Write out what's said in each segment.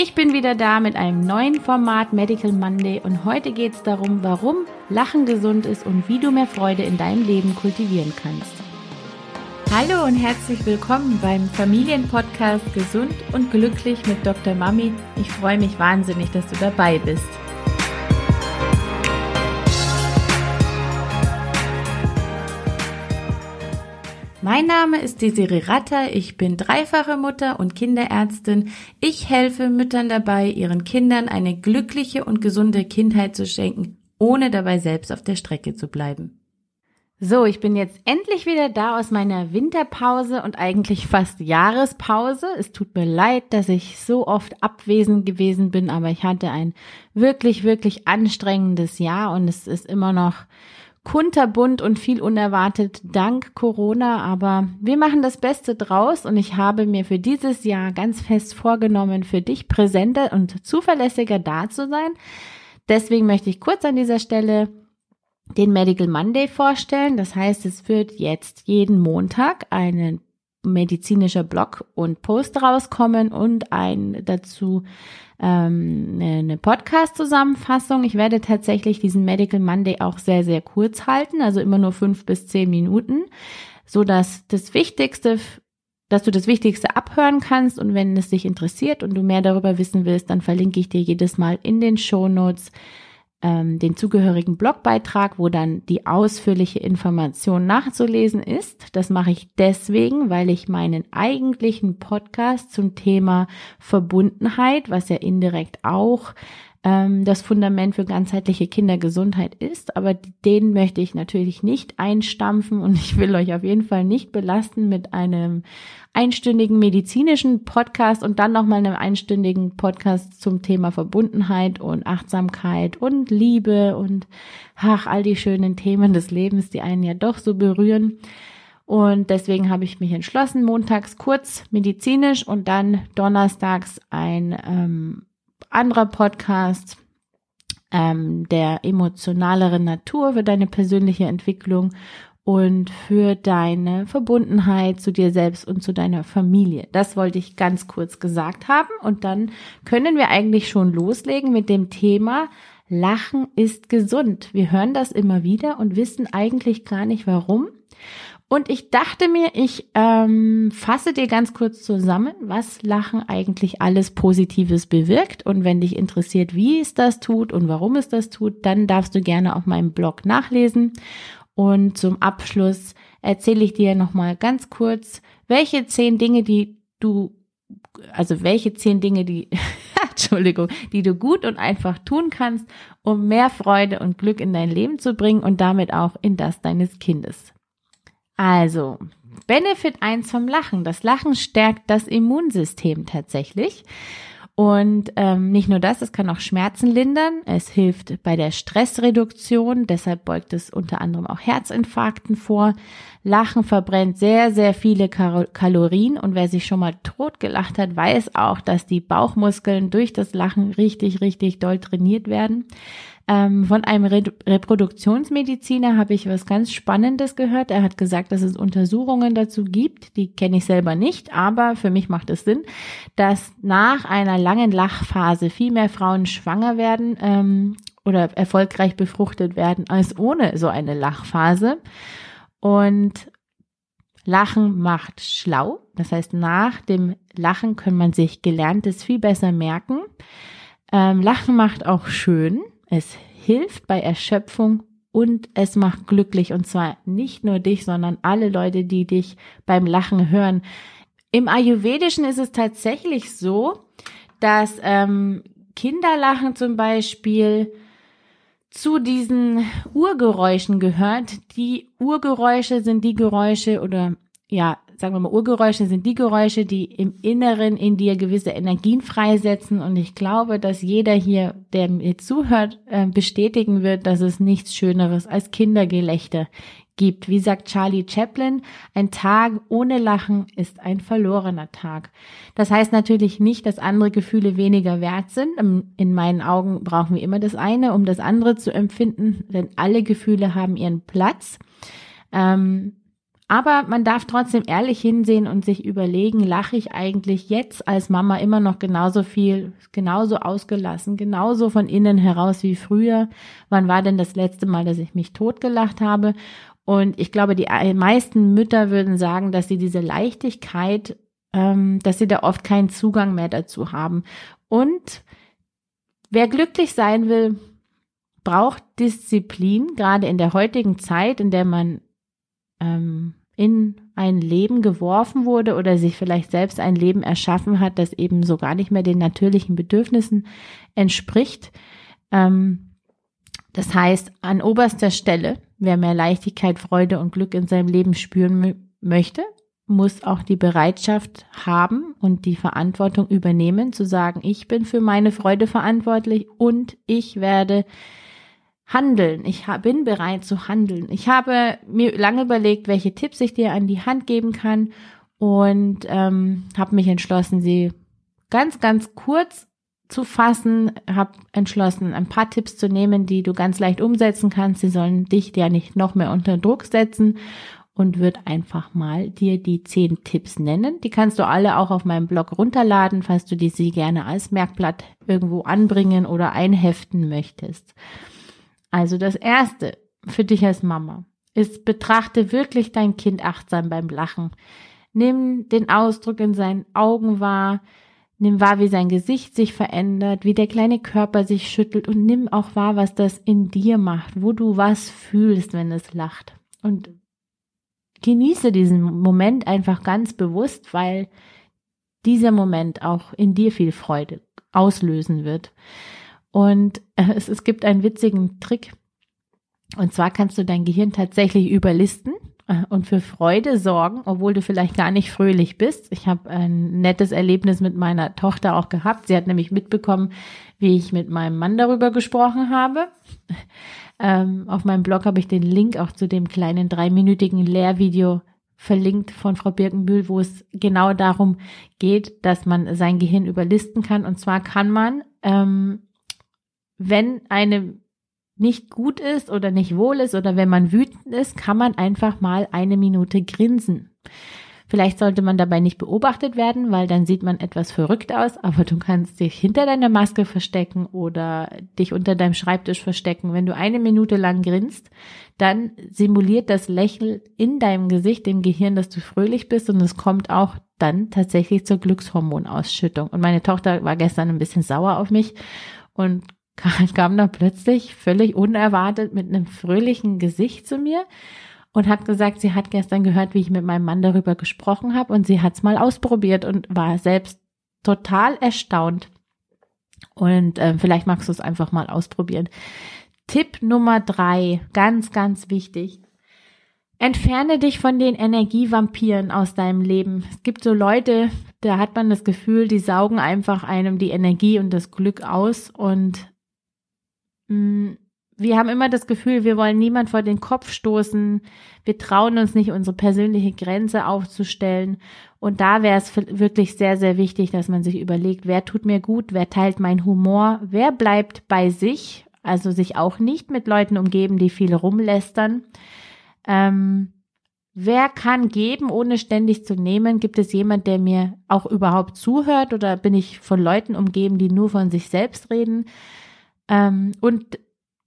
Ich bin wieder da mit einem neuen Format Medical Monday und heute geht es darum, warum Lachen gesund ist und wie du mehr Freude in deinem Leben kultivieren kannst. Hallo und herzlich willkommen beim Familienpodcast Gesund und Glücklich mit Dr. Mami. Ich freue mich wahnsinnig, dass du dabei bist. Mein Name ist Desiree Ratter, ich bin dreifache Mutter und Kinderärztin. Ich helfe Müttern dabei, ihren Kindern eine glückliche und gesunde Kindheit zu schenken, ohne dabei selbst auf der Strecke zu bleiben. So, ich bin jetzt endlich wieder da aus meiner Winterpause und eigentlich fast Jahrespause. Es tut mir leid, dass ich so oft abwesend gewesen bin, aber ich hatte ein wirklich, wirklich anstrengendes Jahr und es ist immer noch kunterbunt und viel unerwartet dank Corona, aber wir machen das Beste draus und ich habe mir für dieses Jahr ganz fest vorgenommen, für dich präsenter und zuverlässiger da zu sein. Deswegen möchte ich kurz an dieser Stelle den Medical Monday vorstellen. Das heißt, es wird jetzt jeden Montag einen medizinischer Blog und Post rauskommen und ein dazu ähm, eine Podcast-Zusammenfassung. Ich werde tatsächlich diesen Medical Monday auch sehr, sehr kurz halten, also immer nur fünf bis zehn Minuten, so dass das Wichtigste dass du das Wichtigste abhören kannst und wenn es dich interessiert und du mehr darüber wissen willst, dann verlinke ich dir jedes Mal in den Show Notes ähm, den zugehörigen Blogbeitrag, wo dann die ausführliche Information nachzulesen ist. Das mache ich deswegen, weil ich meinen eigentlichen Podcast zum Thema Verbundenheit, was ja indirekt auch ähm, das Fundament für ganzheitliche Kindergesundheit ist. Aber den möchte ich natürlich nicht einstampfen und ich will euch auf jeden Fall nicht belasten mit einem einstündigen medizinischen Podcast und dann nochmal einem einstündigen Podcast zum Thema Verbundenheit und Achtsamkeit und Liebe und ach, all die schönen Themen des Lebens, die einen ja doch so berühren. Und deswegen habe ich mich entschlossen, montags kurz medizinisch und dann donnerstags ein ähm, anderer Podcast ähm, der emotionaleren Natur für deine persönliche Entwicklung und für deine Verbundenheit zu dir selbst und zu deiner Familie. Das wollte ich ganz kurz gesagt haben und dann können wir eigentlich schon loslegen mit dem Thema Lachen ist gesund. Wir hören das immer wieder und wissen eigentlich gar nicht warum. Und ich dachte mir, ich ähm, fasse dir ganz kurz zusammen, was Lachen eigentlich alles Positives bewirkt. Und wenn dich interessiert, wie es das tut und warum es das tut, dann darfst du gerne auf meinem Blog nachlesen. Und zum Abschluss erzähle ich dir nochmal ganz kurz, welche zehn Dinge, die du, also welche zehn Dinge, die, Entschuldigung, die du gut und einfach tun kannst, um mehr Freude und Glück in dein Leben zu bringen und damit auch in das deines Kindes. Also, Benefit 1 vom Lachen. Das Lachen stärkt das Immunsystem tatsächlich. Und ähm, nicht nur das, es kann auch Schmerzen lindern. Es hilft bei der Stressreduktion. Deshalb beugt es unter anderem auch Herzinfarkten vor. Lachen verbrennt sehr, sehr viele Kalorien. Und wer sich schon mal tot gelacht hat, weiß auch, dass die Bauchmuskeln durch das Lachen richtig, richtig doll trainiert werden. Ähm, von einem Re Reproduktionsmediziner habe ich was ganz Spannendes gehört. Er hat gesagt, dass es Untersuchungen dazu gibt, die kenne ich selber nicht, aber für mich macht es Sinn, dass nach einer langen Lachphase viel mehr Frauen schwanger werden ähm, oder erfolgreich befruchtet werden als ohne so eine Lachphase. Und Lachen macht schlau. Das heißt, nach dem Lachen kann man sich Gelerntes viel besser merken. Ähm, Lachen macht auch schön. Es hilft bei Erschöpfung und es macht glücklich. Und zwar nicht nur dich, sondern alle Leute, die dich beim Lachen hören. Im Ayurvedischen ist es tatsächlich so, dass ähm, Kinderlachen zum Beispiel zu diesen Urgeräuschen gehört. Die Urgeräusche sind die Geräusche oder ja, sagen wir mal, Urgeräusche sind die Geräusche, die im Inneren in dir gewisse Energien freisetzen. Und ich glaube, dass jeder hier, der mir zuhört, äh, bestätigen wird, dass es nichts Schöneres als Kindergelächter gibt. Wie sagt Charlie Chaplin, ein Tag ohne Lachen ist ein verlorener Tag. Das heißt natürlich nicht, dass andere Gefühle weniger wert sind. In meinen Augen brauchen wir immer das eine, um das andere zu empfinden, denn alle Gefühle haben ihren Platz. Ähm, Aber man darf trotzdem ehrlich hinsehen und sich überlegen, lache ich eigentlich jetzt als Mama immer noch genauso viel, genauso ausgelassen, genauso von innen heraus wie früher? Wann war denn das letzte Mal, dass ich mich totgelacht habe? Und ich glaube, die meisten Mütter würden sagen, dass sie diese Leichtigkeit, ähm, dass sie da oft keinen Zugang mehr dazu haben. Und wer glücklich sein will, braucht Disziplin, gerade in der heutigen Zeit, in der man ähm, in ein Leben geworfen wurde oder sich vielleicht selbst ein Leben erschaffen hat, das eben so gar nicht mehr den natürlichen Bedürfnissen entspricht. Ähm, das heißt, an oberster Stelle, wer mehr Leichtigkeit, Freude und Glück in seinem Leben spüren möchte, muss auch die Bereitschaft haben und die Verantwortung übernehmen, zu sagen, ich bin für meine Freude verantwortlich und ich werde handeln. Ich bin bereit zu handeln. Ich habe mir lange überlegt, welche Tipps ich dir an die Hand geben kann und ähm, habe mich entschlossen, sie ganz, ganz kurz zu fassen, habe entschlossen, ein paar Tipps zu nehmen, die du ganz leicht umsetzen kannst. Sie sollen dich ja nicht noch mehr unter Druck setzen und wird einfach mal dir die zehn Tipps nennen. Die kannst du alle auch auf meinem Blog runterladen, falls du die sie gerne als Merkblatt irgendwo anbringen oder einheften möchtest. Also das erste für dich als Mama ist, betrachte wirklich dein Kind achtsam beim Lachen. Nimm den Ausdruck in seinen Augen wahr, nimm wahr, wie sein Gesicht sich verändert, wie der kleine Körper sich schüttelt und nimm auch wahr, was das in dir macht, wo du was fühlst, wenn es lacht. Und genieße diesen Moment einfach ganz bewusst, weil dieser Moment auch in dir viel Freude auslösen wird. Und äh, es, es gibt einen witzigen Trick. Und zwar kannst du dein Gehirn tatsächlich überlisten äh, und für Freude sorgen, obwohl du vielleicht gar nicht fröhlich bist. Ich habe ein nettes Erlebnis mit meiner Tochter auch gehabt. Sie hat nämlich mitbekommen, wie ich mit meinem Mann darüber gesprochen habe. Ähm, auf meinem Blog habe ich den Link auch zu dem kleinen dreiminütigen Lehrvideo verlinkt von Frau Birkenbühl, wo es genau darum geht, dass man sein Gehirn überlisten kann. Und zwar kann man ähm, wenn eine nicht gut ist oder nicht wohl ist oder wenn man wütend ist, kann man einfach mal eine Minute grinsen. Vielleicht sollte man dabei nicht beobachtet werden, weil dann sieht man etwas verrückt aus, aber du kannst dich hinter deiner Maske verstecken oder dich unter deinem Schreibtisch verstecken. Wenn du eine Minute lang grinst, dann simuliert das Lächeln in deinem Gesicht dem Gehirn, dass du fröhlich bist und es kommt auch dann tatsächlich zur Glückshormonausschüttung. Und meine Tochter war gestern ein bisschen sauer auf mich und kam da plötzlich völlig unerwartet mit einem fröhlichen Gesicht zu mir und hat gesagt, sie hat gestern gehört, wie ich mit meinem Mann darüber gesprochen habe und sie hat es mal ausprobiert und war selbst total erstaunt. Und äh, vielleicht magst du es einfach mal ausprobieren. Tipp Nummer drei, ganz, ganz wichtig. Entferne dich von den Energievampiren aus deinem Leben. Es gibt so Leute, da hat man das Gefühl, die saugen einfach einem die Energie und das Glück aus und wir haben immer das Gefühl, wir wollen niemand vor den Kopf stoßen. Wir trauen uns nicht, unsere persönliche Grenze aufzustellen. Und da wäre es wirklich sehr, sehr wichtig, dass man sich überlegt, wer tut mir gut, wer teilt meinen Humor, wer bleibt bei sich, also sich auch nicht mit Leuten umgeben, die viel rumlästern. Ähm, wer kann geben, ohne ständig zu nehmen? Gibt es jemand, der mir auch überhaupt zuhört oder bin ich von Leuten umgeben, die nur von sich selbst reden? Ähm, und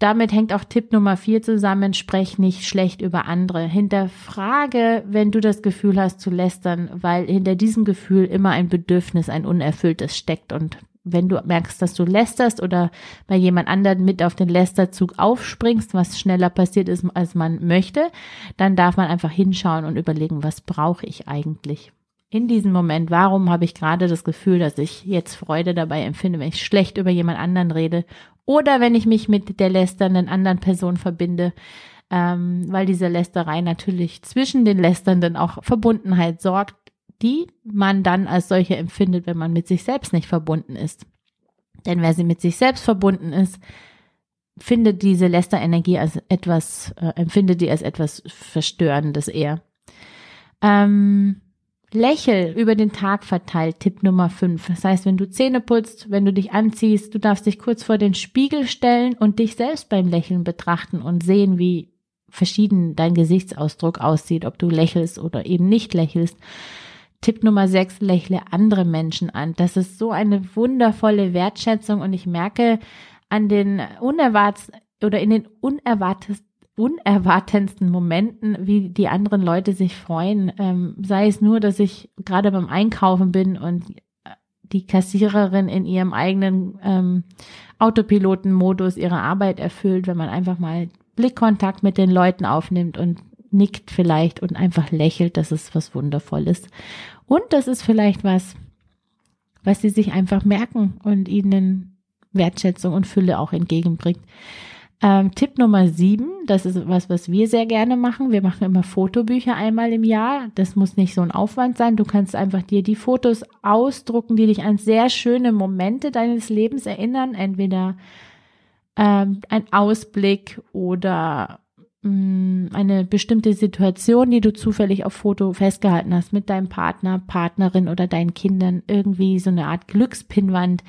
damit hängt auch Tipp Nummer vier zusammen, sprech nicht schlecht über andere. Hinterfrage, wenn du das Gefühl hast zu lästern, weil hinter diesem Gefühl immer ein Bedürfnis, ein unerfülltes steckt. Und wenn du merkst, dass du lästerst oder bei jemand anderen mit auf den Lästerzug aufspringst, was schneller passiert ist, als man möchte, dann darf man einfach hinschauen und überlegen, was brauche ich eigentlich? In diesem Moment, warum habe ich gerade das Gefühl, dass ich jetzt Freude dabei empfinde, wenn ich schlecht über jemand anderen rede oder wenn ich mich mit der lästernden anderen Person verbinde, ähm, weil diese Lästerei natürlich zwischen den Lästernden auch Verbundenheit sorgt, die man dann als solche empfindet, wenn man mit sich selbst nicht verbunden ist. Denn wer sie mit sich selbst verbunden ist, findet diese Lästerenergie als etwas, äh, empfindet die als etwas Verstörendes eher. Ähm, Lächel über den Tag verteilt, Tipp Nummer 5. Das heißt, wenn du Zähne putzt, wenn du dich anziehst, du darfst dich kurz vor den Spiegel stellen und dich selbst beim Lächeln betrachten und sehen, wie verschieden dein Gesichtsausdruck aussieht, ob du lächelst oder eben nicht lächelst. Tipp Nummer 6, lächle andere Menschen an. Das ist so eine wundervolle Wertschätzung und ich merke an den unerwartet oder in den unerwartet, unerwartendsten Momenten, wie die anderen Leute sich freuen. Ähm, sei es nur, dass ich gerade beim Einkaufen bin und die Kassiererin in ihrem eigenen ähm, Autopilotenmodus ihre Arbeit erfüllt, wenn man einfach mal Blickkontakt mit den Leuten aufnimmt und nickt vielleicht und einfach lächelt, das ist was Wundervolles. Und das ist vielleicht was, was sie sich einfach merken und ihnen Wertschätzung und Fülle auch entgegenbringt. Ähm, Tipp Nummer sieben, das ist was, was wir sehr gerne machen. Wir machen immer Fotobücher einmal im Jahr. Das muss nicht so ein Aufwand sein. Du kannst einfach dir die Fotos ausdrucken, die dich an sehr schöne Momente deines Lebens erinnern. Entweder ähm, ein Ausblick oder eine bestimmte Situation, die du zufällig auf Foto festgehalten hast mit deinem Partner, Partnerin oder deinen Kindern. Irgendwie so eine Art Glückspinwand,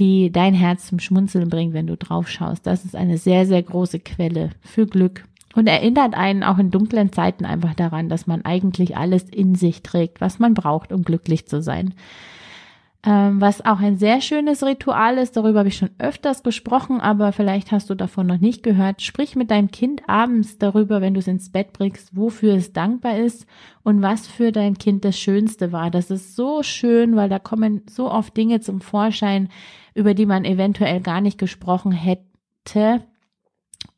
die dein Herz zum Schmunzeln bringt, wenn du drauf schaust. Das ist eine sehr, sehr große Quelle für Glück und erinnert einen auch in dunklen Zeiten einfach daran, dass man eigentlich alles in sich trägt, was man braucht, um glücklich zu sein. Ähm, was auch ein sehr schönes Ritual ist, darüber habe ich schon öfters gesprochen, aber vielleicht hast du davon noch nicht gehört. Sprich mit deinem Kind abends darüber, wenn du es ins Bett bringst, wofür es dankbar ist und was für dein Kind das Schönste war. Das ist so schön, weil da kommen so oft Dinge zum Vorschein, über die man eventuell gar nicht gesprochen hätte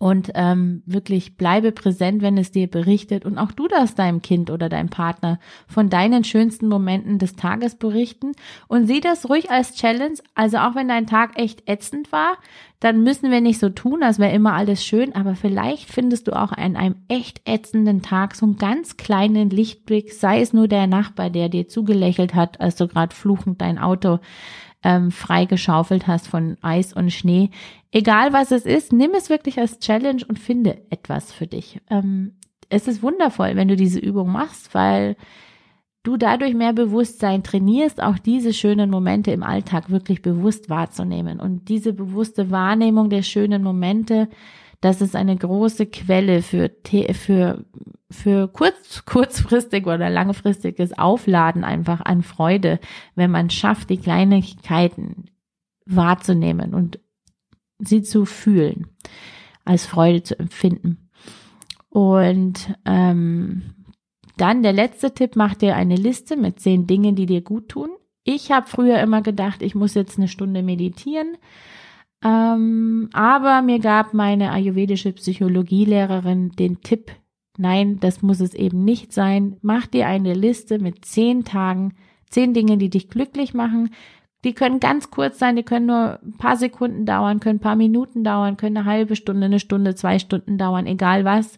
und ähm, wirklich bleibe präsent, wenn es dir berichtet. Und auch du darfst deinem Kind oder deinem Partner von deinen schönsten Momenten des Tages berichten. Und sieh das ruhig als Challenge. Also auch wenn dein Tag echt ätzend war, dann müssen wir nicht so tun, als wäre immer alles schön. Aber vielleicht findest du auch an einem echt ätzenden Tag so einen ganz kleinen Lichtblick, sei es nur der Nachbar, der dir zugelächelt hat, als du gerade fluchend dein Auto ähm, freigeschaufelt hast von Eis und Schnee. Egal was es ist, nimm es wirklich als Challenge und finde etwas für dich. Ähm, es ist wundervoll, wenn du diese Übung machst, weil du dadurch mehr Bewusstsein trainierst, auch diese schönen Momente im Alltag wirklich bewusst wahrzunehmen. Und diese bewusste Wahrnehmung der schönen Momente, das ist eine große Quelle für, für, für kurz, kurzfristig oder langfristiges Aufladen einfach an Freude, wenn man schafft, die Kleinigkeiten wahrzunehmen und sie zu fühlen, als Freude zu empfinden. Und ähm, dann der letzte Tipp, mach dir eine Liste mit zehn Dingen, die dir gut tun. Ich habe früher immer gedacht, ich muss jetzt eine Stunde meditieren. Ähm, aber mir gab meine ayurvedische Psychologielehrerin den Tipp, nein, das muss es eben nicht sein. Mach dir eine Liste mit zehn Tagen, zehn Dinge, die dich glücklich machen, die können ganz kurz sein, die können nur ein paar Sekunden dauern, können ein paar Minuten dauern, können eine halbe Stunde, eine Stunde, zwei Stunden dauern, egal was.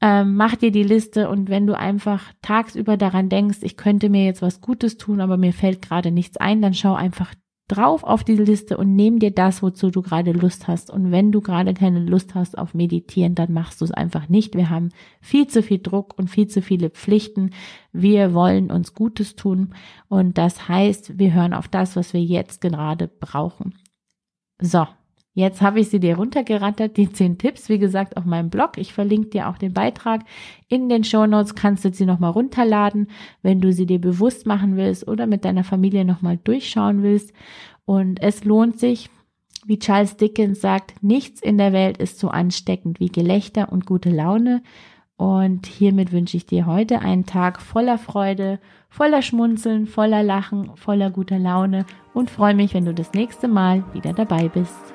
Ähm, mach dir die Liste und wenn du einfach tagsüber daran denkst, ich könnte mir jetzt was Gutes tun, aber mir fällt gerade nichts ein, dann schau einfach drauf auf diese Liste und nimm dir das, wozu du gerade Lust hast. Und wenn du gerade keine Lust hast auf Meditieren, dann machst du es einfach nicht. Wir haben viel zu viel Druck und viel zu viele Pflichten. Wir wollen uns Gutes tun und das heißt, wir hören auf das, was wir jetzt gerade brauchen. So, Jetzt habe ich sie dir runtergerattert, die zehn Tipps, wie gesagt, auf meinem Blog. Ich verlinke dir auch den Beitrag. In den Show Notes kannst du sie nochmal runterladen, wenn du sie dir bewusst machen willst oder mit deiner Familie nochmal durchschauen willst. Und es lohnt sich, wie Charles Dickens sagt, nichts in der Welt ist so ansteckend wie Gelächter und gute Laune. Und hiermit wünsche ich dir heute einen Tag voller Freude, voller Schmunzeln, voller Lachen, voller guter Laune und freue mich, wenn du das nächste Mal wieder dabei bist.